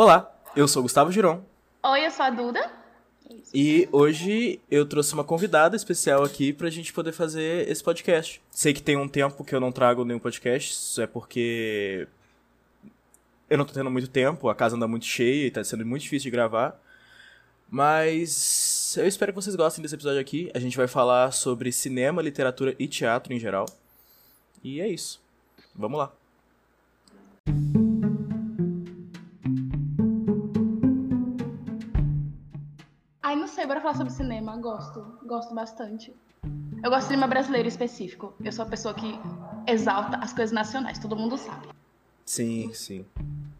Olá, eu sou Gustavo Giron. Oi, eu sou a Duda. E hoje eu trouxe uma convidada especial aqui pra gente poder fazer esse podcast. Sei que tem um tempo que eu não trago nenhum podcast, isso é porque eu não tô tendo muito tempo, a casa anda muito cheia e tá sendo muito difícil de gravar. Mas eu espero que vocês gostem desse episódio aqui. A gente vai falar sobre cinema, literatura e teatro em geral. E é isso. Vamos lá. Ai, sei, bora falar sobre cinema. Gosto, gosto bastante. Eu gosto de cinema brasileiro específico. Eu sou a pessoa que exalta as coisas nacionais, todo mundo sabe. Sim, sim.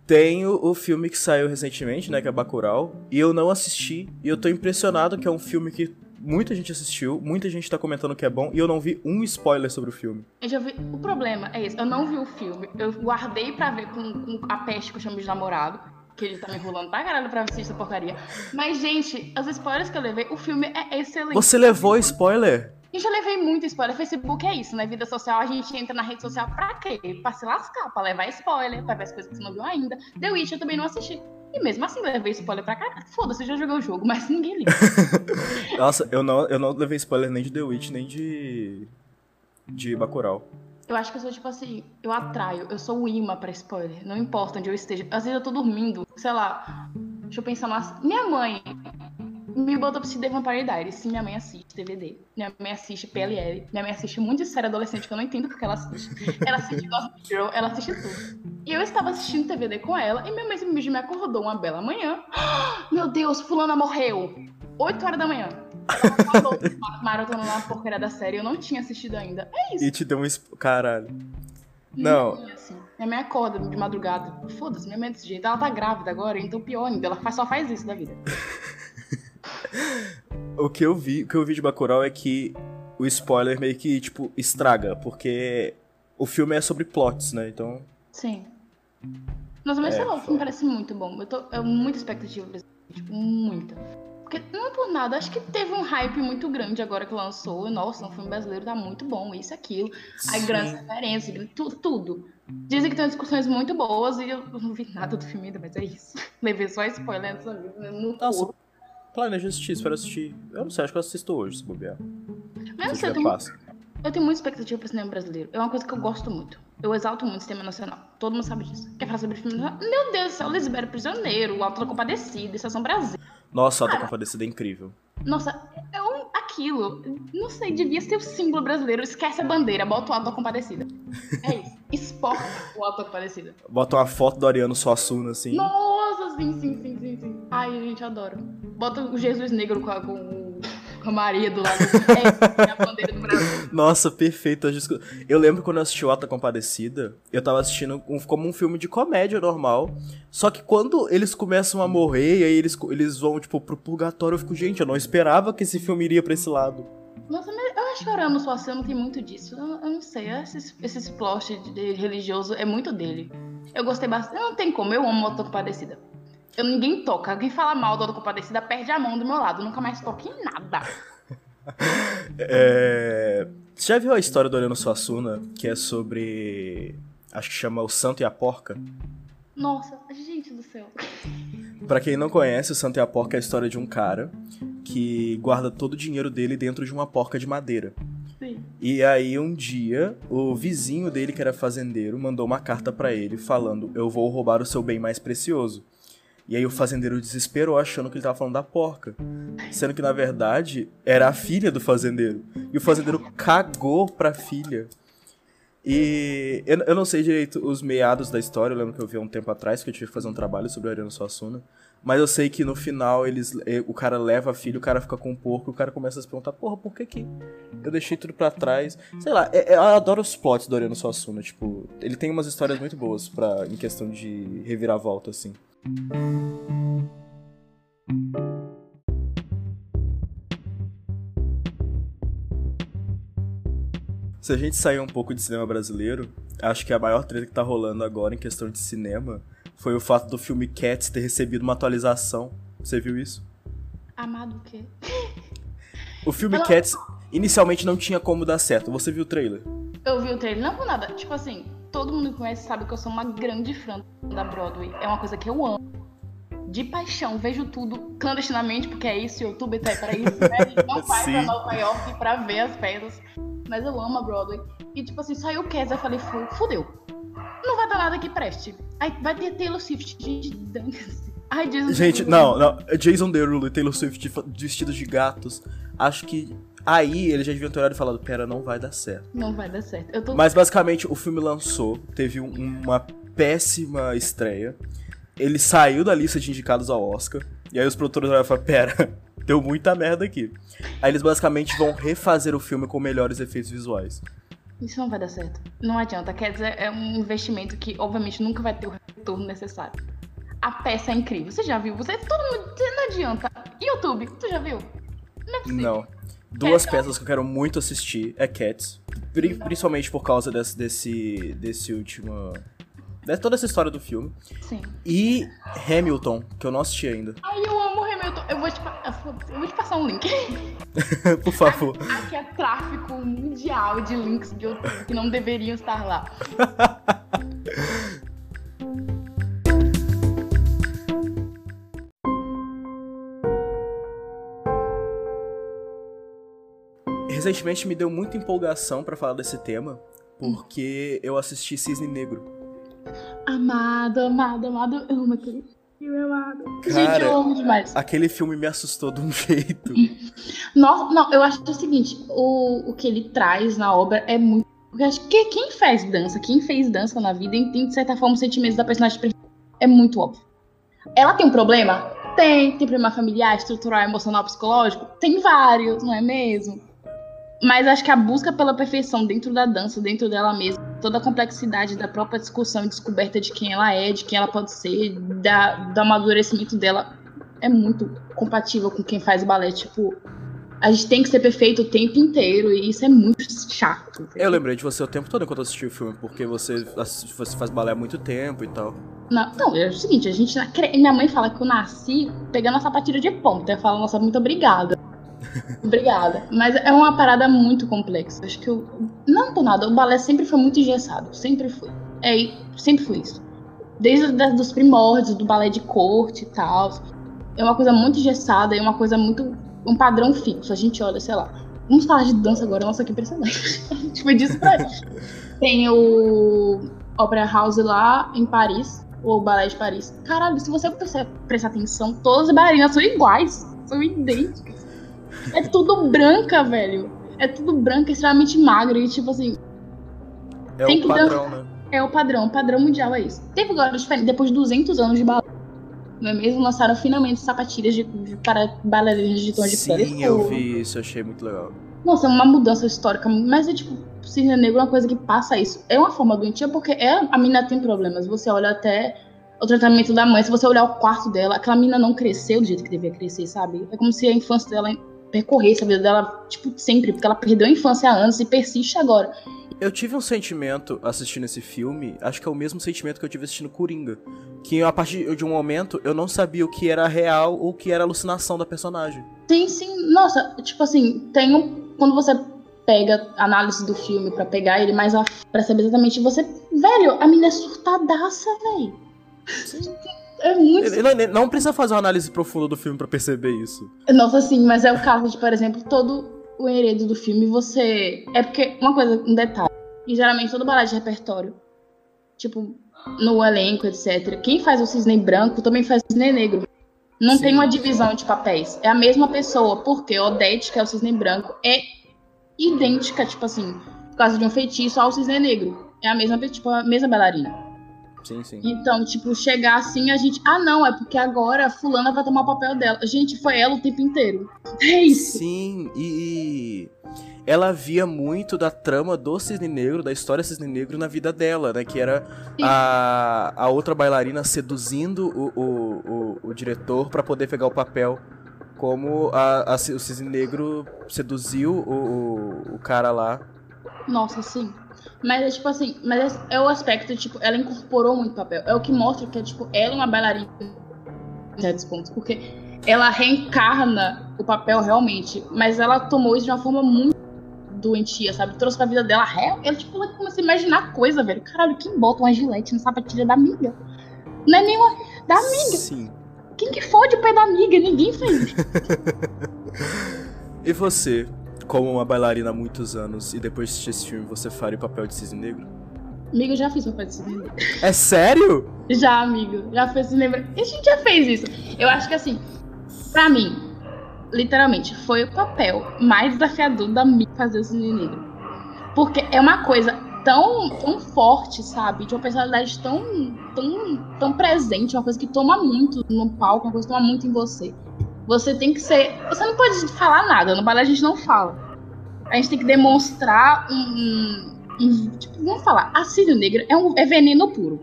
Tem o, filme que saiu recentemente, né, que é Bacurau, e eu não assisti, e eu tô impressionado que é um filme que muita gente assistiu, muita gente tá comentando que é bom, e eu não vi um spoiler sobre o filme. Eu já vi. O problema é esse, eu não vi o filme. Eu guardei pra ver com, com a peste que eu chamo de namorado. Que ele tá me enrolando pra caralho pra assistir essa porcaria. Mas, gente, os spoilers que eu levei, o filme é excelente. Você levou spoiler? Eu já levei muito spoiler. Facebook é isso, né? Vida social, a gente entra na rede social pra quê? Pra se lascar, pra levar spoiler, pra ver as coisas que você não viu ainda. The Witch eu também não assisti. E mesmo assim, levei spoiler pra caralho. Foda-se, já joguei o jogo, mas ninguém liga. Nossa, eu não, eu não levei spoiler nem de The Witch, nem de. de Bacurau. Eu acho que eu sou tipo assim, eu atraio, eu sou o imã pra spoiler. Não importa onde eu esteja. Às vezes eu tô dormindo, sei lá. Deixa eu pensar mais. Minha mãe me botou pra assistir The Vampire Diaries. Sim, minha mãe assiste DVD. Minha mãe assiste PLL. Minha mãe assiste muito de série adolescente que eu não entendo porque ela assiste. Ela assiste Gossip Girl, ela assiste tudo. E eu estava assistindo TVD com ela e minha mãe me acordou uma bela manhã. Meu Deus, fulana morreu! 8 horas da manhã. Maratona na porcaria da série, eu não tinha assistido ainda. É isso. E te deu um. Caralho. Não. Assim, minha mãe acorda de madrugada. Foda-se, minha mãe é desse jeito. Ela tá grávida agora, então pior ainda. Ela faz- só faz isso da vida. O que eu vi, o que eu vi de Bacurau é que o spoiler meio que, tipo, estraga, porque o filme é sobre plots, né? Então. Sim. Nossa, mas É, sei lá, o filme parece muito bom. Eu tô eu, muita expectativa pra esse filme, tipo, muita. Porque, não por nada, acho que teve um hype muito grande agora que lançou. Nossa, um filme brasileiro tá muito bom, isso, aquilo. Aí Sim. grandes referências, tudo, tudo. Dizem que tem discussões muito boas e eu não vi nada do filme ainda, mas é isso. Levei só spoiler nessa vida, no Nossa, corpo. planejo assistir, espero assistir. Eu não sei, acho que eu assisto hoje, se bobear. Mas Se sei, tiver eu tenho, passa. eu tenho muita expectativa pro cinema brasileiro. É uma coisa que eu gosto muito. Eu exalto muito o cinema nacional. Todo mundo sabe disso. Quer falar sobre filme nacional? Meu Deus do céu, Lisbelo Prisioneiro, O Alto da Compadecida, Estação Brasil. Nossa, a Auto Compadecida é incrível. Nossa, é um, aquilo. Não sei, devia ser o símbolo brasileiro. Esquece a bandeira, bota o Alto da Compadecida. É isso. Exporta o Alto da Compadecida. Bota uma foto do Ariano Suassuna, assim. Nossa, sim, sim, sim, sim, sim. Ai, gente, adoro. Bota o Jesus Negro com a, com, o- com a Maria do lado. É isso, é a bandeira do Brasil. Nossa, perfeito. Eu lembro quando eu assisti o Auto da Compadecida, eu tava assistindo um- como um filme de comédia normal. Só que quando eles começam a morrer e aí eles, eles vão, tipo, pro purgatório, eu fico, gente, eu não esperava que esse filme iria pra esse lado. Nossa, mas eu acho que o Ariano Suassuna tem muito disso. Eu, eu não sei, esses, esses plot de, de religioso é muito dele. Eu gostei bastante. Não tem como, eu amo da Compadecida. Eu, ninguém toca. Alguém fala mal do da Compadecida, perde a mão do meu lado. Nunca mais toco em nada. É... Você já viu a história do Ariano Suassuna, que é sobre. Acho que chama O Santo e a Porca? Nossa, gente do céu. Pra quem não conhece, o Santo e a Porca é a história de um cara que guarda todo o dinheiro dele dentro de uma porca de madeira. Sim. E aí um dia, o vizinho dele, que era fazendeiro, mandou uma carta pra ele falando: "Eu vou roubar o seu bem mais precioso". E aí o fazendeiro desesperou achando que ele tava falando da porca, sendo que na verdade era a filha do fazendeiro. E o fazendeiro cagou pra filha. E eu, eu não sei direito os meados da história, eu lembro que eu vi há um tempo atrás que eu tive que fazer um trabalho sobre o Ariano Suassuna. Mas eu sei que no final eles, eh, o cara leva a filha, o cara fica com o porco, o cara começa a se perguntar, porra, por que que eu deixei tudo pra trás? Sei lá, é- é- eu adoro os plots do Ariano Suassuna, tipo, ele tem umas histórias muito boas pra, em questão de reviravolta, assim. Se a gente sair um pouco de cinema brasileiro, acho que a maior treta que tá rolando agora em questão de cinema foi o fato do filme Cats ter recebido uma atualização. Você viu isso? Amado o quê? O filme Ela- Cats inicialmente não tinha como dar certo. Você viu o trailer? Eu vi o trailer, não por nada. Tipo assim, todo mundo que conhece sabe que eu sou uma grande fã da Broadway. É uma coisa que eu amo. de paixão. Vejo tudo clandestinamente, porque é isso, o YouTube tá aí pra isso, né? A gente não vai Sim. pra Nova York pra ver as peças. Mas eu amo a Broadway. E tipo assim, saiu o Kes, eu falei, "Fu- fudeu. Não vai dar nada que preste. Aí vai ter Taylor Swift. Gente, dane-se. Ai, Jason Gente, não, não. Jason Derulo e Taylor Swift vestidos de gatos. Acho que aí eles já deviam ter olhado e falado, pera, não vai dar certo. Não vai dar certo. Tô Mas basicamente o filme lançou, teve um- uma péssima estreia. Ele saiu da lista de indicados ao Oscar. E aí os produtores olharam e falaram, pera, deu muita merda aqui. Aí eles basicamente vão refazer o filme com melhores efeitos visuais. Isso não vai dar certo. Não adianta. Quer dizer, é um investimento que, obviamente, nunca vai ter o retorno necessário. A peça é incrível. Você já viu? Você, todo mundo. você Não adianta. YouTube, tu já viu? Não é possível. Não. Duas peças que eu quero muito assistir é Cats. Pri- Principalmente por causa desse, desse, desse último. De toda essa história do filme. Sim. E Hamilton, que eu não assisti ainda. Ai, eu amo Hamilton. Eu vou te, eu vou te passar um link. por favor. Aqui é tráfico mundial de links de YouTube que não deveriam estar lá. Recentemente me deu muita empolgação pra falar desse tema, porque eu assisti Cisne Negro. Amado, amado, amado. Eu amo aquele filme, amado. Gente, Cara, eu amo demais. Aquele filme me assustou de um jeito. Nossa, não, eu acho que é o seguinte, o, o que ele traz na obra é muito. Porque acho que quem faz dança, quem fez dança na vida, entende de certa forma os sentimentos da personagem principal. É muito óbvio. Ela tem um problema? Tem. Tem problema familiar, estrutural, emocional, psicológico? Tem vários, não é mesmo? Mas acho que a busca pela perfeição dentro da dança, dentro dela mesma, toda a complexidade da própria discussão e descoberta de quem ela é, de quem ela pode ser, da, do amadurecimento dela, é muito compatível com quem faz balé. Tipo, a gente tem que ser perfeito o tempo inteiro e isso é muito chato. Eu lembrei de você o tempo todo enquanto assisti o filme, porque você, você faz balé há muito tempo e tal. Não, não, é o seguinte, a gente. Minha mãe fala que eu nasci pegando a sapatilha de ponta. Eu falo, nossa, muito obrigada. Obrigada. Mas é uma parada muito complexa. Acho que eu. Não por nada, o balé sempre foi muito engessado. Sempre foi. É, sempre foi isso. Desde os primórdios, do balé de corte e tal. É uma coisa muito engessada e uma coisa muito. um padrão fixo. A gente olha, sei lá. Vamos falar de dança agora, nossa, que impressionante. a gente foi disso pra. Tem o Opera House lá em Paris, ou Balé de Paris. Caralho, se você prestar atenção, todas as bailarinas são iguais, são idênticas. É tudo branca, velho. É tudo branca, extremamente magra e tipo assim, É Tem o que padrão, né? é o padrão, o padrão mundial é isso. Teve agora, diferente, depois de 200 anos de balé, não é mesmo? Lançaram finalmente sapatilhas de, de- para bailarinas de tom de pele. Sim, eu vi isso, achei muito legal. Nossa, é uma mudança histórica, mas é tipo, cisne negro é uma coisa que passa isso. É uma forma doentia porque é, a menina tem problemas. Você olha até o tratamento da mãe, se você olhar o quarto dela, aquela menina não cresceu do jeito que devia crescer, sabe? É como se a infância dela percorresse a vida dela, tipo, sempre, porque ela perdeu a infância há anos e persiste agora. Eu tive um sentimento assistindo esse filme, acho que é o mesmo sentimento que eu tive assistindo Coringa. Que a partir de um momento eu não sabia o que era real ou o que era alucinação da personagem. Sim, sim. Nossa, tipo assim, tem um. Quando você pega a análise do filme pra pegar ele mais a pra saber exatamente você. Velho, a menina é surtadaça, velho. É muito. Não, não precisa fazer uma análise profunda do filme pra perceber isso. Nossa, sim, mas é o caso de, por exemplo, todo o enredo do filme, você. É porque, uma coisa, um detalhe. E geralmente todo balé de repertório, tipo, no elenco, etc. Quem faz o cisne branco também faz o cisne negro. Não Sim. tem uma divisão de papéis. É a mesma pessoa, porque Odete, que é o cisne branco, é idêntica, tipo assim, por causa de um feitiço ao cisne negro. É a mesma, tipo, a mesma bailarina. Sim, sim. Então, tipo, chegar assim, a gente. Ah, não, é porque agora fulana vai tomar o papel dela. Gente, foi ela o tempo inteiro. É isso. Sim, e ela via muito da trama do Cisne Negro, da história Cisne Negro na vida dela, né? Que era Sim. a, a outra bailarina seduzindo o, o, o, o diretor pra poder pegar o papel. Como a, a- o Cisne Negro seduziu o, o, o cara lá. Nossa, sim. Mas é tipo assim, mas é, é o aspecto, tipo, ela incorporou muito papel. É o que mostra que é, tipo, ela é uma bailarina em certos pontos. Porque ela reencarna o papel realmente. Mas ela tomou isso de uma forma muito doentia, sabe? Trouxe pra vida dela real. Ela, tipo, ela começa a imaginar coisa, velho. Caralho, quem bota uma gilete na sapatilha da amiga? Não é nenhuma da amiga. Sim. Quem que fode o pé da amiga? Ninguém fez. e você, como uma bailarina há muitos anos, e depois de assistir esse filme, você faria o papel de cisne negro? Amigo, eu já fiz papel de cisne negro. É sério? Já, amigo. Já fez cisne negro. A gente já fez isso. Eu acho que assim, pra mim, literalmente, foi o papel mais desafiador da minha fazer o cisne negro. Porque é uma coisa tão, tão forte, sabe? De uma personalidade tão, tão, tão presente, uma coisa que toma muito no palco, uma coisa que toma muito em você. Você tem que ser. Você não pode falar nada, no balé a gente não fala. A gente tem que demonstrar um. um tipo, vamos falar, a Círio Negra é, um, é veneno puro.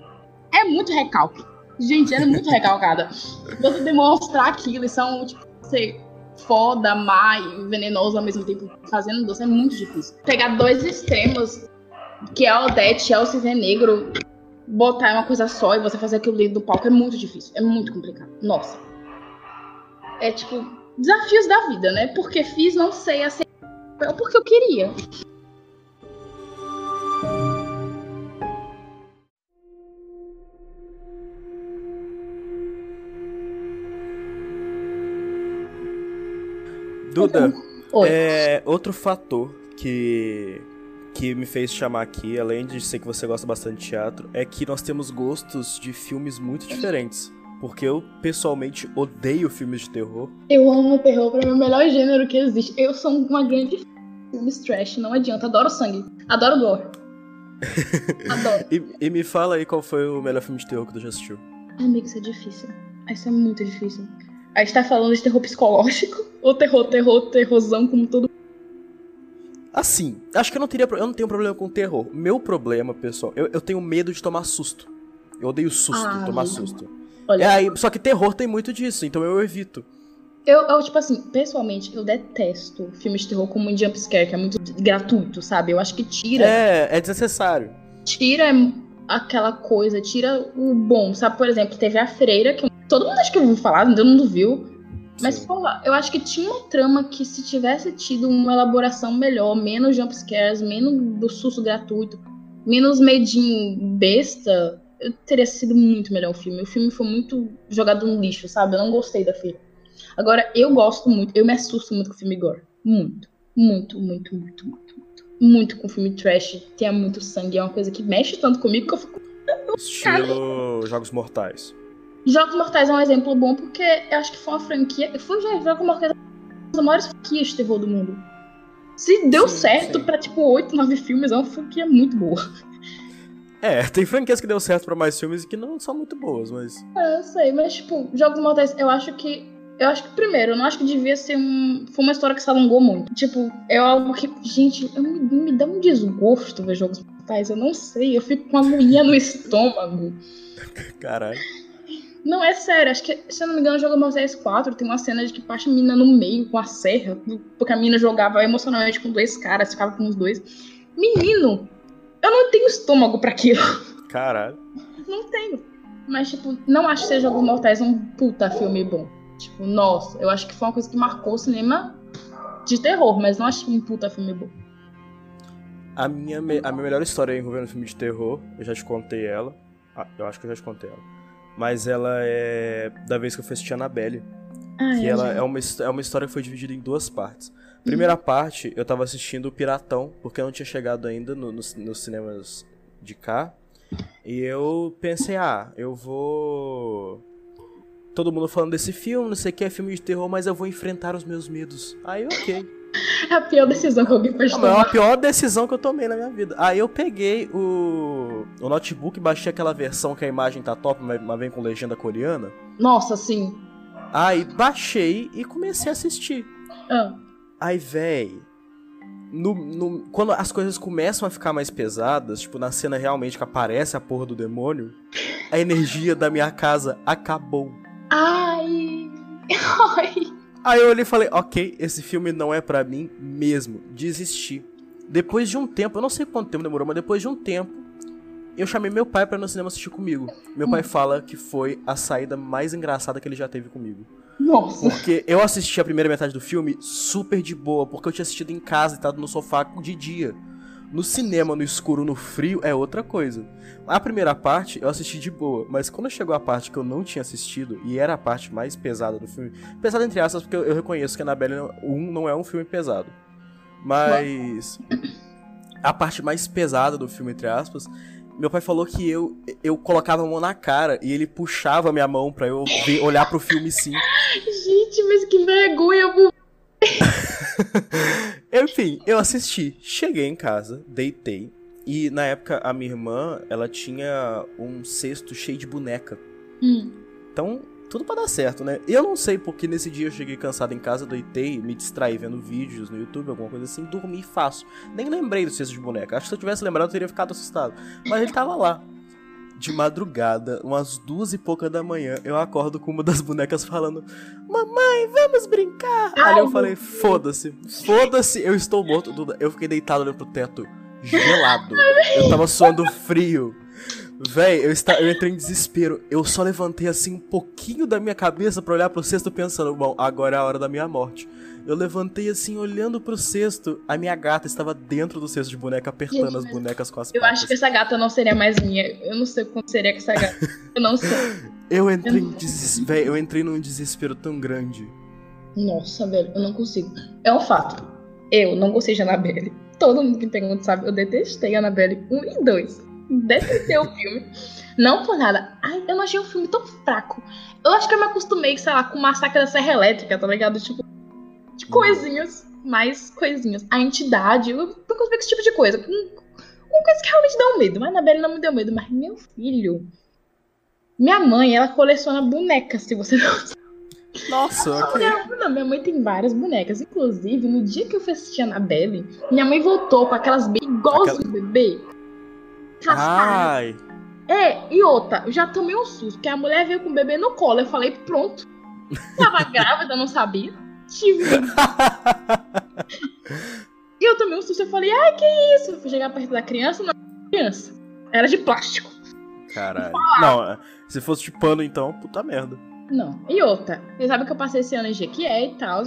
É muito recalque. Gente, é muito recalcada. Você demonstrar aquilo e são, tipo, ser foda, má e venenoso ao mesmo tempo fazendo doce é muito difícil. Pegar dois extremos que é o Odete, é o Cisne Negro, botar uma coisa só e você fazer aquilo dentro do palco é muito difícil. É muito complicado. Nossa. É tipo, desafios da vida, né? Porque fiz, não sei, assim, porque eu queria. Duda, é, outro fator que que me fez chamar aqui, além de ser que você gosta bastante de teatro, é que nós temos gostos de filmes muito diferentes. Porque eu, pessoalmente, odeio filmes de terror. Eu amo terror, pra mim é o melhor gênero que existe. Eu sou uma grande filmes trash, não adianta. Adoro sangue. Adoro dor. Adoro. e, e, me fala aí qual foi o melhor filme de terror que tu já assistiu. Amigo, isso é difícil. Isso é muito difícil. A gente tá falando de terror psicológico ou terror, terror, terrorzão, como todo Assim, acho que eu não teria. Eu não tenho problema com terror. Meu problema, pessoal, eu, eu tenho medo de tomar susto. Eu odeio susto, ah, tomar susto. Olha. É, aí, só que terror tem muito disso, então eu evito. Eu, eu, tipo assim, pessoalmente, eu detesto filmes de terror como um jumpscare, que é muito gratuito, sabe? Eu acho que tira. É, é desnecessário. Tira aquela coisa, tira o bom, sabe? Por exemplo, teve a freira, que todo mundo acho que ouviu falar, todo mundo viu. Mas, Sim. porra, eu acho que tinha uma trama que se tivesse tido uma elaboração melhor, menos jumpscares, menos do susto gratuito, menos medinho besta, teria sido muito melhor o filme. O filme foi muito jogado no lixo, sabe? Eu não gostei da filha. Agora, eu gosto muito, eu me assusto muito com o filme gore. Muito. Muito, muito, muito, muito, muito. Muito com o filme trash. Tem muito sangue. É uma coisa que mexe tanto comigo que eu fico. Estilo Jogos Mortais. Jogos Mortais é um exemplo bom porque eu acho que foi uma franquia. Foi já Jogos Mortais uma das maiores franquias de terror do mundo. Se deu sim, certo sim. pra tipo 8, 9 filmes, é uma franquia muito boa. É, tem franquias que deu certo pra mais filmes e que não são muito boas, mas. É, eu sei, mas tipo, Jogos Mortais, eu acho que. Eu acho que, primeiro, eu não acho que devia ser um. Foi uma história que se alongou muito. Tipo, é algo que. Gente, me, me dá um desgosto ver Jogos Mortais. Eu não sei, eu fico com uma moinha no estômago. Caralho. Não, é sério. Acho que, se eu não me engano, Jogo Mortais 4 tem uma cena de que parte a mina no meio com a serra, porque a mina jogava emocionalmente com dois caras, ficava com os dois. Menino, eu não tenho estômago para aquilo. Caralho. Não tenho. Mas, tipo, não acho que seja Jogos Mortais um puta filme bom. Tipo, nossa, eu acho que foi uma coisa que marcou o cinema de terror, mas não acho um puta filme bom. A minha, a minha melhor história envolvendo filme de terror, eu já te contei ela. Ah, eu acho que eu já te contei ela mas ela é da vez que eu fui assistir Annabelle. Ah, que é, ela é uma, é uma história que foi dividida em duas partes. Primeira parte, eu tava assistindo o Piratão, porque eu não tinha chegado ainda no, no, nos cinemas de cá. E eu pensei, ah, eu vou. Todo mundo falando desse filme, não sei o que, é filme de terror, mas eu vou enfrentar os meus medos. Aí, ok. É a pior decisão que alguém pode tomar. É a pior decisão que eu tomei na minha vida. Aí eu peguei o, o notebook, baixei aquela versão que a imagem tá top, mas vem com legenda coreana. Nossa, sim. Aí baixei e comecei a assistir. Ah. Aí, véi. No, no, quando as coisas começam a ficar mais pesadas, tipo, na cena realmente que aparece a porra do demônio, a energia da minha casa acabou. Ai. Ai. Aí eu olhei e falei, ok, esse filme não é para mim mesmo. Desisti. Depois de um tempo, eu não sei quanto tempo demorou, mas depois de um tempo, eu chamei meu pai para ir no cinema assistir comigo. Meu pai fala que foi a saída mais engraçada que ele já teve comigo. Nossa. Porque eu assisti a primeira metade do filme super de boa, porque eu tinha assistido em casa e estado no sofá de dia. No cinema, no escuro, no frio, é outra coisa. A primeira parte eu assisti de boa, mas quando chegou a parte que eu não tinha assistido, e era a parte mais pesada do filme, pesada entre aspas, porque eu, eu reconheço que Annabelle 1 não é um filme pesado. Mas. A parte mais pesada do filme, entre aspas, meu pai falou que eu, eu colocava a mão na cara e ele puxava a minha mão pra eu ver, olhar pro filme sim. Gente, mas que vergonha. Enfim, eu assisti. Cheguei em casa, deitei. E na época a minha irmã, ela tinha um cesto cheio de boneca. Hum. Então, tudo pra dar certo, né? Eu não sei porque nesse dia eu cheguei cansado em casa, deitei, me distraí vendo vídeos no YouTube, alguma coisa assim, dormi fácil. Nem lembrei do cesto de boneca. Acho que se eu tivesse lembrado eu teria ficado assustado. Mas ele tava lá. De madrugada, umas duas e pouca da manhã, eu acordo com uma das bonecas falando: Mamãe, vamos brincar! Ai, Aí eu falei: Foda-se, foda-se, eu estou morto. Eu fiquei deitado olhando pro teto, gelado. Eu tava suando frio. Véi, eu, esta- eu entrei em desespero. Eu só levantei assim um pouquinho da minha cabeça pra olhar pro cesto pensando, bom, agora é a hora da minha morte. Eu levantei assim, olhando pro cesto. A minha gata estava dentro do cesto de boneca, apertando Gente, as bonecas com as Eu patas. acho que essa gata não seria mais minha. Eu não sei como seria que essa gata. Eu não sei. Eu entrei em deses... Véi, eu entrei num desespero tão grande. Nossa, velho, eu não consigo. É um fato. Eu não gostei de Annabelle. Todo mundo que me pergunta sabe, eu detestei Annabelle 1 e 2. Detestei o filme. Não por nada. Ai, eu não achei o filme tão fraco. Eu acho que eu me acostumei, sei lá, com o Massacre da Serra Elétrica, tá ligado? Tipo, de coisinhas, mais coisinhas. A entidade, eu não consigo esse tipo de coisa. Hum, Uma coisa que realmente dá um medo. Mas Annabelle não me deu medo. Mas meu filho. Minha mãe, ela coleciona bonecas, se você não Nossa, ok. não, não, minha mãe tem várias bonecas. Inclusive, no dia que eu fui assistir a Annabelle, minha mãe voltou com aquelas bem igualzinho Aquela- bebê. Ai, É, e outra, eu já tomei um susto, porque a mulher veio com o bebê no colo. Eu falei, pronto. Tava grávida, não sabia. Tive. E eu tomei um susto, eu falei, ai, que isso? Eu fui chegar perto da criança, não era criança. Era de plástico. caralho. Não, se fosse de pano então, puta merda. Não. E outra, você sabe que eu passei esse ano em Jequié e tal.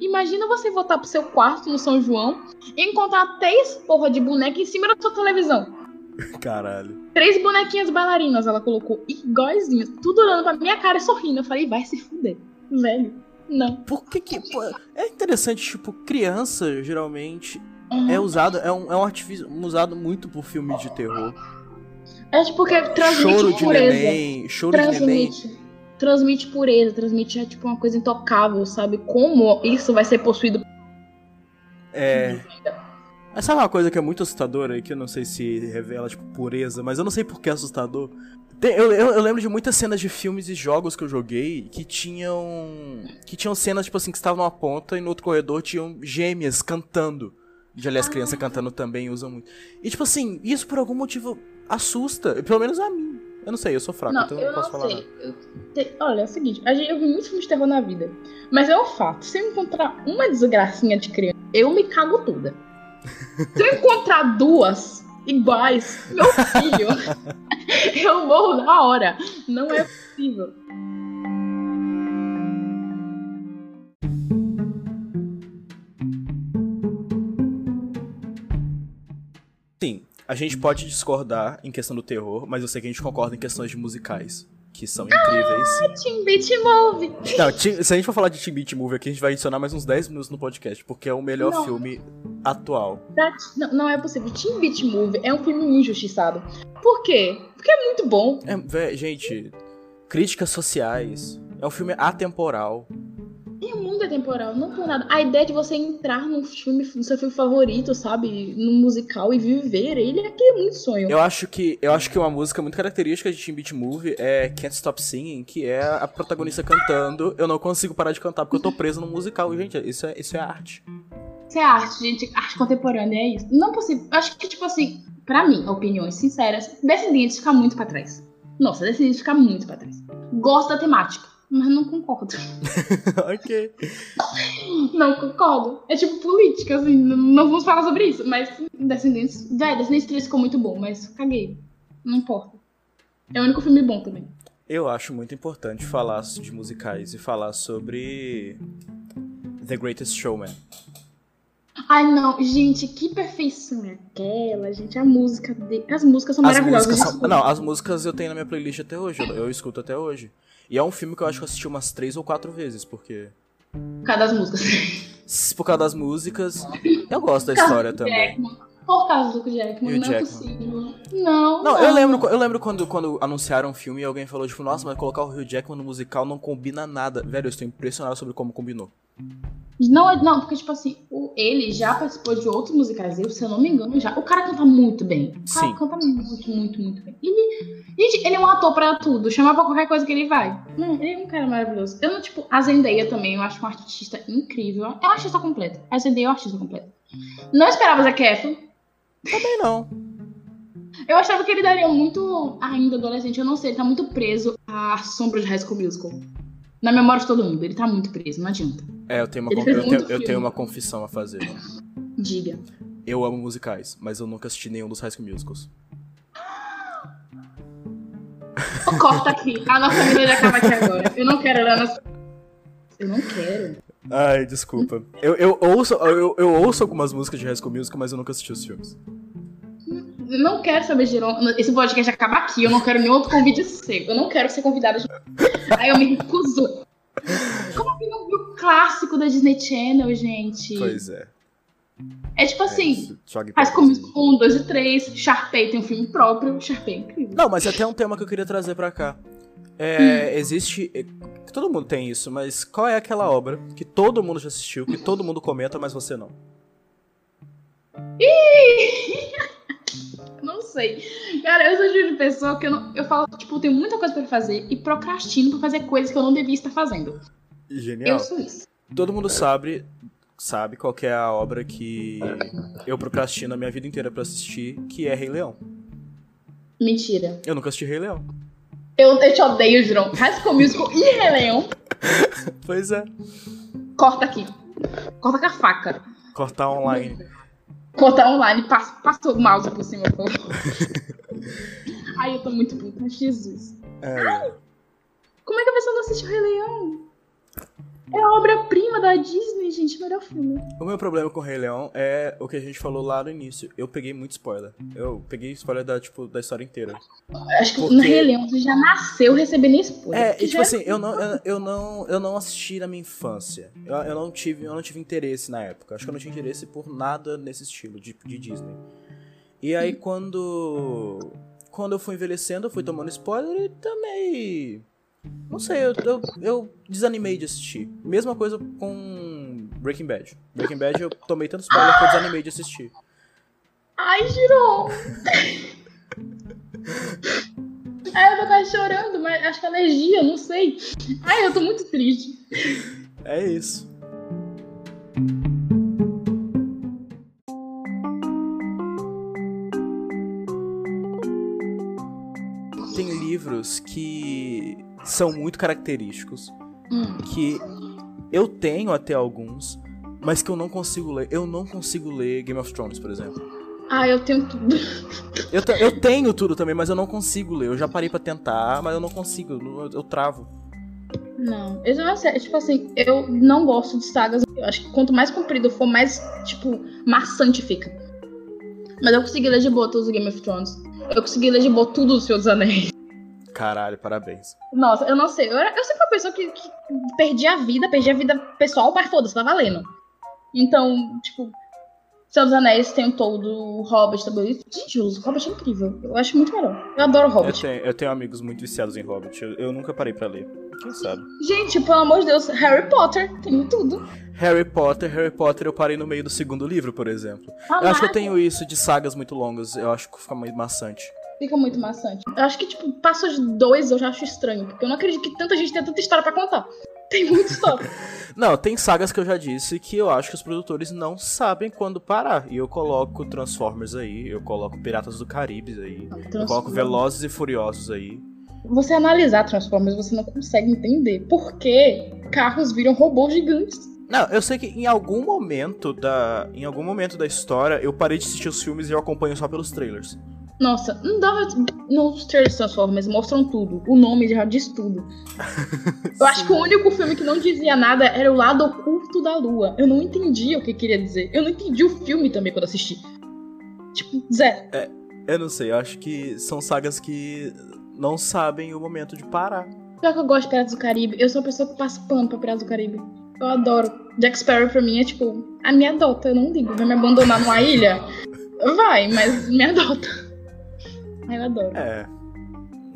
Imagina você voltar pro seu quarto no São João e encontrar três porra de boneca em cima da sua televisão. Caralho. Três bonequinhas bailarinas ela colocou, iguaizinhas, tudo olhando pra minha cara e sorrindo. Eu falei, vai se fuder. Velho, não. Por que que. pô, é interessante, tipo, criança geralmente Uhum. é usado, é um, é um artifício usado muito por filme de terror. É tipo que transmite Choro de pureza. neném, choro de neném. transmite. Transmite pureza, transmite é, tipo uma coisa intocável, sabe? Como isso vai ser possuído É. Mas sabe uma coisa que é muito assustadora e que eu não sei se revela, tipo, pureza, mas eu não sei por que é assustador. Tem- eu, eu- eu lembro de muitas cenas de filmes e jogos que eu joguei que tinham. que tinham cenas, tipo assim, que estavam numa ponta e no outro corredor tinham gêmeas cantando. De aliás, criança cantando também usam muito. E tipo assim, isso por algum motivo assusta. Pelo menos a mim. Eu não sei, eu sou fraco, Não, então eu não posso não falar sei. Eu te- Olha, é o seguinte, eu vi muitos filmes de terror na vida. Mas é um fato, se eu encontrar uma desgracinha de criança, eu me cago toda. Se eu encontrar duas iguais, meu filho, eu morro na hora. Não é possível. Sim, a gente pode discordar em questão do terror, mas eu sei que a gente concorda em questões de musicais. Que são incríveis. Team Beat Move. Não, se a gente for falar de Teen Beat Movie aqui, a gente vai adicionar mais uns 10 minutos no podcast, porque é o melhor Não. filme atual. That- Não, não é possível. Team Beat Move é um filme injustiçado. Por quê? Porque é muito bom. É, gente, críticas sociais. É um filme atemporal. Temporal, não por nada. A ideia de você entrar num filme, no seu filme favorito, sabe? Num musical e viver ele é que é muito sonho. Eu acho que eu acho que uma música muito característica de Teen Beat Movie é Can't Stop Singing, que é a protagonista cantando. Eu não consigo parar de cantar porque eu tô preso num musical. E, gente, isso é, isso é arte. Isso é arte, gente. Arte contemporânea é isso. Não possível. Acho que, tipo assim, pra mim, opiniões sinceras, Descendentes fica muito pra trás. Nossa, Descendentes fica muito pra trás. Gosto da temática, mas não concordo. ok. Não concordo. É tipo política, assim. Não vamos falar sobre isso, mas Descendentes. Véi, Descendentes 3 ficou muito bom, mas caguei. Não importa. É o único filme bom também. Eu acho muito importante falar de musicais e falar sobre The Greatest Showman. Ai, não, gente, que perfeição é aquela, gente. A música de... As músicas são As maravilhosas. músicas são-. Não, as músicas eu tenho na minha playlist até hoje, eu, eu escuto até hoje. E é um filme que eu acho que eu assisti umas três ou quatro vezes, porque. Por causa das músicas. Por causa das músicas. Eu gosto da história também. Por causa do Jackman, não é possível. Não, Não, eu lembro, eu lembro quando, quando anunciaram o filme e alguém falou, tipo, nossa, mas colocar o Hugh Jackman no musical não combina nada. Velho, eu estou impressionado sobre como combinou. Não, é- não, porque, tipo assim, o- ele já participou de outros musicais, eu, se eu não me engano, já. O cara canta muito bem. O cara Sim. canta muito, muito, muito bem. Ele, gente, ele é um ator pra tudo. Chama pra qualquer coisa que ele vai. Não, ele é um cara maravilhoso. Eu não, tipo, a Zendaya também, eu acho uma artista incrível. É uma artista completa. A Zendaya é uma artista completa. Não esperava Zac Efron. Também não. Eu achava que ele daria muito ainda adolescente. Eu não sei, ele tá muito preso à sombra de High School Musical. Na memória de todo mundo, ele tá muito preso, não adianta. É, eu tenho uma, Ele con- fez eu tenho, eu tenho uma confissão a fazer. Diga. Eu amo musicais, mas eu nunca assisti nenhum dos High School Musicals. Corta aqui. A nossa vida já acaba aqui agora. Eu não quero olhar nas. Eu não quero. Ai, desculpa. Eu, eu, ouço, eu, eu ouço algumas músicas de High School Musical, mas eu nunca assisti os filmes. Não quero saber de. Esse podcast acaba aqui. Eu não quero nenhum outro convite seu. Eu não quero ser convidada de. Aí eu me recuso. Como que não viu o clássico da Disney Channel, gente? Pois é. É tipo é assim. Faz comigo 1, 2 e 3. Sharpay tem um filme próprio. Sharpay é incrível. Não, mas é até um tema que eu queria trazer pra cá. É, existe. é, Todo mundo tem isso, mas qual é aquela obra que todo mundo já assistiu, que todo mundo comenta, mas você não? Não sei. Cara, eu sou tipo de pessoa que eu, não, eu falo, tipo, eu tenho muita coisa pra fazer e procrastino pra fazer coisas que eu não devia estar fazendo. Genial. Eu sou isso. Todo mundo sabe, sabe qual é a obra que eu procrastino a minha vida inteira pra assistir, que é Rei Leão. Mentira. Eu nunca assisti Rei Leão. Eu, eu te odeio, João. High School Musical e Rei Leão. Pois é. Corta aqui. Corta com a faca. Cortar online. Corta online. Passa, passa o mouse por cima, por. Ai, eu tô muito puta. Jesus. É, Como é que a pessoa não assiste o Rei Leão? É a obra-prima da Disney, gente. Melhor filme. O meu problema com o Rei Leão é o que a gente falou lá no início. Eu peguei muito spoiler. Eu peguei spoiler da, tipo, da história inteira. Acho que Porque- no Rei Leão você já nasceu recebendo spoiler. É, e tipo já- assim, eu não, eu, eu não, eu não assisti na minha infância. Eu, eu não tive, eu não tive interesse na época. Acho que eu não tinha interesse por nada nesse estilo de, de Disney. E aí quando quando eu fui envelhecendo, eu fui tomando spoiler e também não sei, eu, eu, eu desanimei de assistir. Mesma coisa com Breaking Bad. Breaking Bad eu tomei tanto spoiler que eu desanimei de assistir. Ai, girou! Ai, eu tô quase chorando, mas acho que é alergia, não sei. Ai, eu tô muito triste. É isso. Tem livros que são muito característicos, Hum. que eu tenho até alguns, mas que eu não consigo ler. Eu não consigo ler Game of Thrones, por exemplo. Ai, eu tenho tudo. Eu, eu tenho tudo também, mas eu não consigo ler. Eu já parei pra tentar, mas eu não consigo. Eu, eu travo. Não, eu não sei, tipo assim, eu não gosto de sagas. Eu acho que quanto mais comprido for, mais, tipo, maçante fica. Mas eu consegui ler de boa todos os Game of Thrones. Eu consegui ler de boa tudo os dos Anéis. Caralho, parabéns. Nossa, eu não sei. Eu, era, eu sempre fui uma pessoa que, que perdi a vida, perdi a vida pessoal, mas foda-se, tá valendo. Então, tipo, Senhor dos Anéis tem o todo, o Hobbit também. Gente, o Hobbit é incrível. Eu acho muito melhor. Eu adoro o Eu Hobbit. tenho, eu tenho amigos muito viciados em Hobbit. Eu, eu nunca parei pra ler. Quem sabe? Gente, pelo amor de Deus, Harry Potter tem tudo. Harry Potter, Harry Potter eu parei no meio do segundo livro, por exemplo. Eu acho que eu tenho isso de sagas muito longas. Eu acho que fica muito maçante. Fica muito maçante. Eu acho que, tipo, passou de dois eu já acho estranho. Porque eu não acredito que tanta gente tenha tanta história pra contar. Tem muita história. Não, tem sagas que eu já disse que eu acho que os produtores não sabem quando parar. E eu coloco Transformers aí, eu coloco Piratas do Caribe aí, eu coloco Velozes e Furiosos aí. Você analisar Transformers, você não consegue entender por que carros viram robôs gigantes. Não, eu sei que em algum momento da, em algum momento da história eu parei de assistir os filmes e eu acompanho só pelos trailers. Nossa, não dava. Nos trailers Transformers mostram tudo. O nome já diz tudo. Eu acho que o único filme que não dizia nada era o lado oculto da lua. Eu não entendi o que queria dizer. Eu não entendi o filme também quando assisti. Tipo, zero. É, eu não sei, eu acho que são sagas que não sabem o momento de parar. Pior que eu gosto de Piratas do Caribe. Eu sou uma pessoa que passa pano pra Piratas do Caribe. Eu adoro. Jack Sparrow pra mim é tipo, a minha adota, eu não ligo. Vai me abandonar numa ilha? Vai, mas me adota. Eu adoro. É.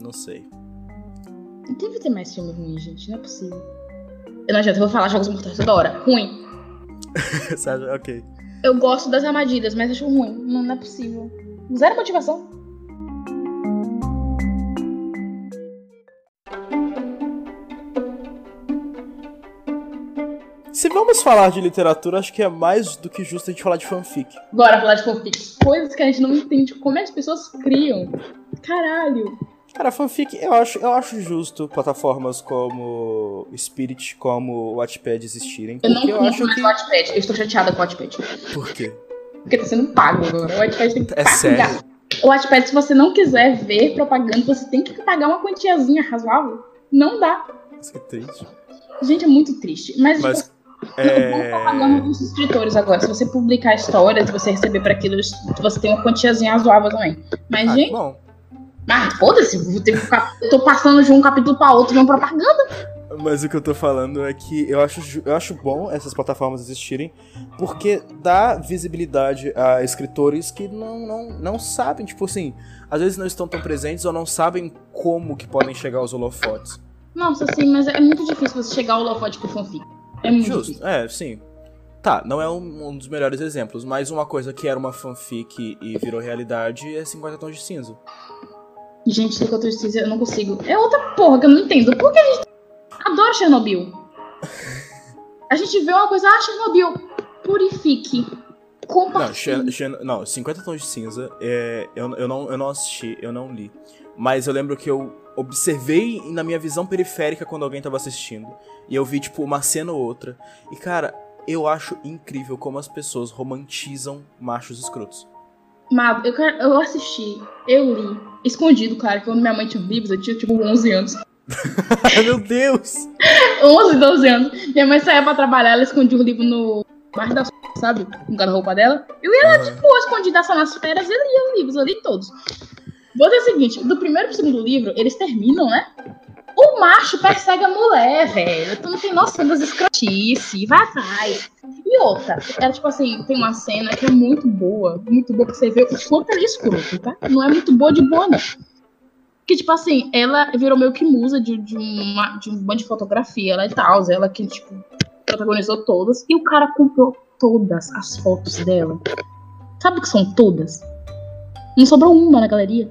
Não sei. Deve ter mais filme ruim, gente. Não é possível. Eu não adianta, eu vou falar Jogos Mortais toda hora. Ruim. Ok. Eu gosto das armadilhas, mas acho ruim. Não, não é possível. Zero motivação. Se vamos falar de literatura, acho que é mais do que justo a gente falar de fanfic. Bora falar de fanfic. Coisas que a gente não entende. Como é que as pessoas criam? Caralho. Cara, fanfic, eu acho, eu acho justo plataformas como Spirit, como o Wattpad existirem. Eu não eu acho mais que. Wattpad. Eu estou chateada com o Wattpad. Por quê? Porque tá sendo pago agora. O Wattpad tem que É pagar. sério? O Wattpad, se você não quiser ver propaganda, você tem que pagar uma quantiazinha razoável. Não dá. Isso é triste. Gente, é muito triste. Mas, Mas. tipo, É... tá pagando os escritores agora. Se você publicar histórias, se você receber para aquilo, você tem uma quantiazinha razoável também. Mas, Ah, gente, bom. ah, foda-se, vou ter que ficar- eu tô passando de um capítulo pra outro de uma propaganda. Mas o que eu tô falando é que eu acho, eu acho bom essas plataformas existirem, porque dá visibilidade a escritores que não, não, não sabem, tipo assim, às vezes não estão tão presentes ou não sabem como que podem chegar aos holofotes. Nossa, sim, mas é muito difícil você chegar ao holofote com fanfic. É muito Justo, difícil. é, sim. Tá, não é um, um dos melhores exemplos, mas uma coisa que era uma fanfic e virou realidade é 50 Tons de Cinza. Gente, sei que eu tô dizendo, eu não consigo. É outra porra que eu não entendo. Por que a gente adora Chernobyl? A gente vê uma coisa, ah, Chernobyl, purifique. Não, Compartilhe. Xen- não, 50 Tons de Cinza, é, eu, eu, não, eu não assisti, eu não li. Mas eu lembro que eu observei na minha visão periférica quando alguém tava assistindo. E eu vi, tipo, uma cena ou outra. E, cara, eu acho incrível como as pessoas romantizam machos escrotos. Mas eu, eu assisti, eu li, escondido, claro, que quando minha mãe tinha livros, eu tinha tipo 11 anos. Meu Deus! 11, 12 anos. Minha mãe saía pra trabalhar, ela escondia o livro no baixo da sabe? No guarda-roupa dela. Eu ia lá, Aham. tipo, escondidaça nas férias, eu lia os livros, eu li todos. Vou dizer o seguinte, do primeiro pro segundo livro, eles terminam, né? O macho persegue a mulher, velho. Tu não tem noção das escrotices. Vai atrás. E outra, era tipo assim, tem uma cena que é muito boa, muito boa, que você vê o quanto ela é escroto, tá? Não é muito boa de boa, não. Que, tipo assim, ela virou meio que musa de, de, uma, de um bando de fotografia, ela e tal. Ela que, tipo, protagonizou todas. E o cara comprou todas as fotos dela. Sabe o que são todas? Não sobrou uma na galeria.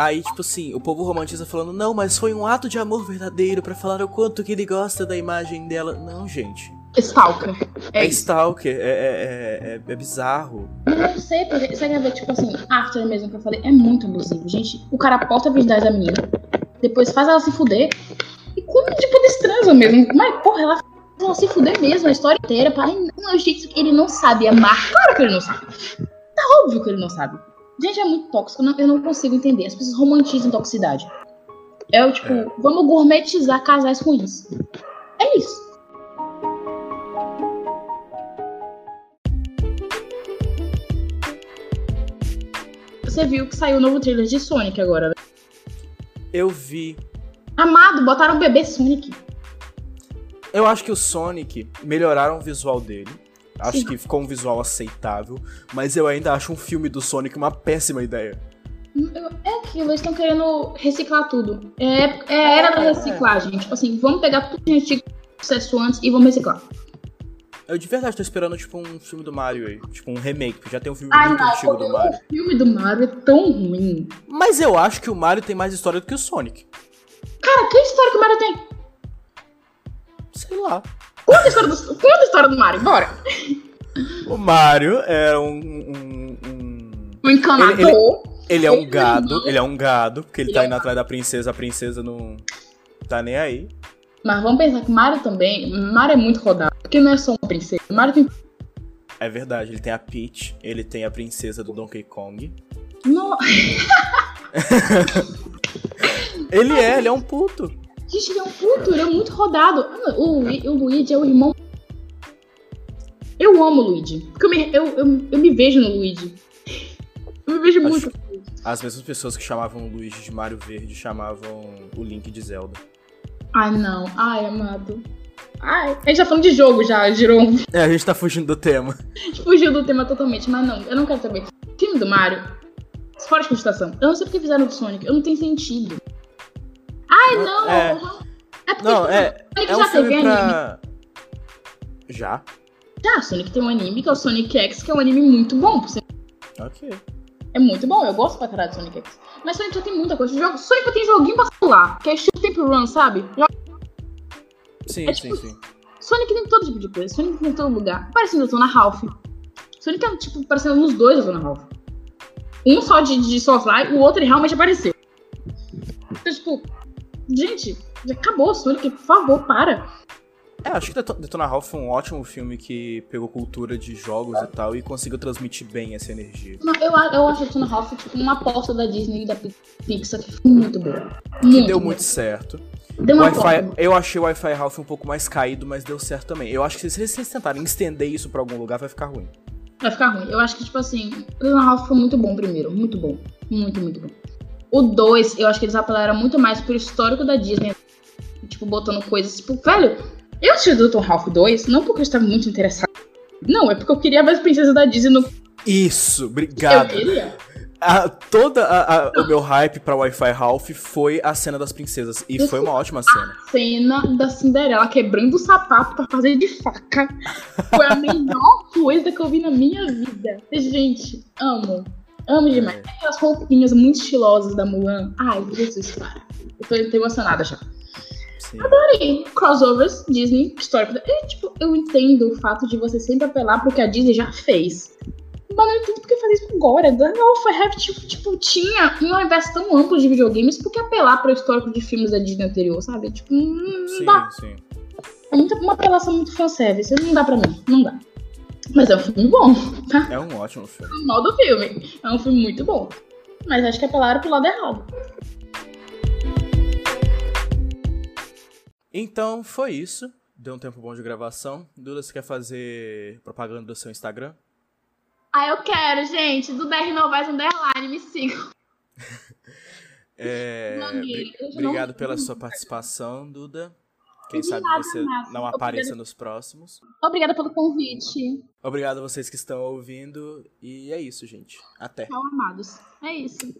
Aí, tipo assim, o povo romantiza falando, não, mas foi um ato de amor verdadeiro pra falar o quanto que ele gosta da imagem dela. Não, gente. Stalker. É É, stalker, é, é, é, é bizarro. Eu não sei, porque você quer ver, tipo assim, After mesmo que eu falei, é muito abusivo, gente. O cara posta a verdade da menina, depois faz ela se fuder, e como, tipo, eles transam mesmo. Mas, porra, ela faz ela se fuder mesmo, a história inteira. Pai, não, gente, ele não sabe amar. Claro que ele não sabe. Tá óbvio que ele não sabe. Gente, é muito tóxico, eu não, consigo entender. As pessoas romantizam toxicidade. É o tipo, É. vamos gourmetizar casais ruins. É isso. Você viu que saiu o novo trailer de Sonic agora, né? Eu vi. Amado, botaram o bebê Sonic. Eu acho que o Sonic melhoraram o visual dele. Acho que ficou um visual aceitável. Mas eu ainda acho um filme do Sonic uma péssima ideia. É aquilo, eles estão querendo reciclar tudo. É, é era da reciclagem. Tipo assim, vamos pegar tudo que a gente sucesso antes e vamos reciclar. Eu de verdade tô esperando, tipo, um filme do Mario aí. Tipo, um remake, porque já tem um filme Ai, muito não, antigo do Mario. o filme do Mario é tão ruim. Mas eu acho que o Mario tem mais história do que o Sonic. Cara, que história que o Mario tem? Sei lá. Conta a história do, conta a história do Mario, bora. O Mario é um. um, um- O encanador. Ele- Ele é um Ele gado, ele é um gado, porque ele Ele tá é um indo atrás da princesa, a princesa não tá nem aí. Mas vamos pensar que Mario também. Mario é muito rodado. Porque não é só uma princesa. Mario tem. É verdade, ele tem a Peach, ele tem a princesa do Donkey Kong. Não. ele é, ele é um puto. Gente, ele é um puto, ele é muito rodado. O, o Luigi é o irmão. Eu amo o Luigi. Porque eu me, eu, eu, eu me vejo no Luigi. Eu me vejo Acho- muito. As mesmas pessoas que chamavam o Luigi de Mario Verde chamavam o Link de Zelda. Ai, não. Ai, amado. Ai, a gente tá falando de jogo já, girou. É, a gente tá fugindo do tema. A gente fugiu do tema totalmente, mas não, eu não quero saber. Filme do Mario, fora de cogitação. Eu não sei porque fizeram do Sonic, eu não tem sentido. Ai, não! É. É porque Não, tipo, é, Sonic é um já teve filme anime. pra... Já? Já, Sonic tem um anime que é o Sonic X, que é um anime muito bom. ser- Ok. É muito bom, eu gosto pra caralho do Sonic X. Mas Sonic já tem muita coisa. Jogo, Sonic tem joguinho pra celular, que é estilo Temple Run, sabe? Sim, É sim, tipo- sim. Sonic tem todo tipo de coisa, Sonic tem em todo lugar. Parecendo Detona Ralph. Sonic é, tipo, parecendo nos dois Detona Ralph. Um só de, de Soulfly, o outro realmente apareceu. Então, tipo, gente, já acabou, Sonic, por favor, para. É, acho que Deto- Detona Ralph foi um ótimo filme que pegou cultura de jogos e tal e conseguiu transmitir bem essa energia. Não, eu, eu acho Detona Ralph tipo, uma aposta da Disney e da Pi- Pixar que foi muito boa. Que Muito deu boa. muito certo. Deu uma eu achei o Wi-Fi Ralph um pouco mais caído, mas deu certo também. Eu acho que se vocês tentarem estender isso pra algum lugar, vai ficar ruim. Vai ficar ruim. Eu acho que, tipo assim, Detona Ralph foi muito bom primeiro. Muito bom. Muito, muito bom. O 2, eu acho que eles apelaram muito mais pro histórico da Disney. Tipo, botando coisas, tipo, velho, eu assisti o Detona Ralph 2, não porque eu estava muito interessado. Não, é porque eu queria ver as princesas da Disney no. Isso, Eu obrigado. queria. A- toda a- a- o meu hype pra Wi-Fi Ralph foi a cena das princesas. E foi uma ótima cena. Cena da Cinderela quebrando o sapato pra fazer de faca. Foi a melhor coisa que eu vi na minha vida. Gente, amo. Amo demais. É. Aquelas roupinhas muito estilosas da Mulan. Ai, Jesus, cara. Eu tô, tô emocionada já. Sim. E crossovers, Disney, histórico. E, tipo, eu entendo o fato de você sempre apelar pro que a Disney já fez. Mas não entendo porque fazer isso agora. Da Alpha tipo, tipo, tinha um universo tão amplo de videogames, por que apelar pro histórico de filmes da Disney anterior, sabe? Tipo, hum, não Sim, dá. sim. É muita, uma apelação muito fanservice. Não dá pra mim. Não dá. Mas é um filme bom, tá? É um ótimo filme. O mal do filme. É um filme muito bom. Mas acho que apelaram pro lado errado. Então, foi isso. Deu um tempo bom de gravação. Duda, você quer fazer propaganda do seu Instagram? Ah, eu quero, gente. Do DR Novais Underline, me sigam. É, bri- obrigado pela sua participação, Duda. Quem De sabe você nada. não apareça nos próximos. Obrigada pelo convite. Obrigado a vocês que estão ouvindo. E é isso, gente. Até. Tchau, amados. É isso.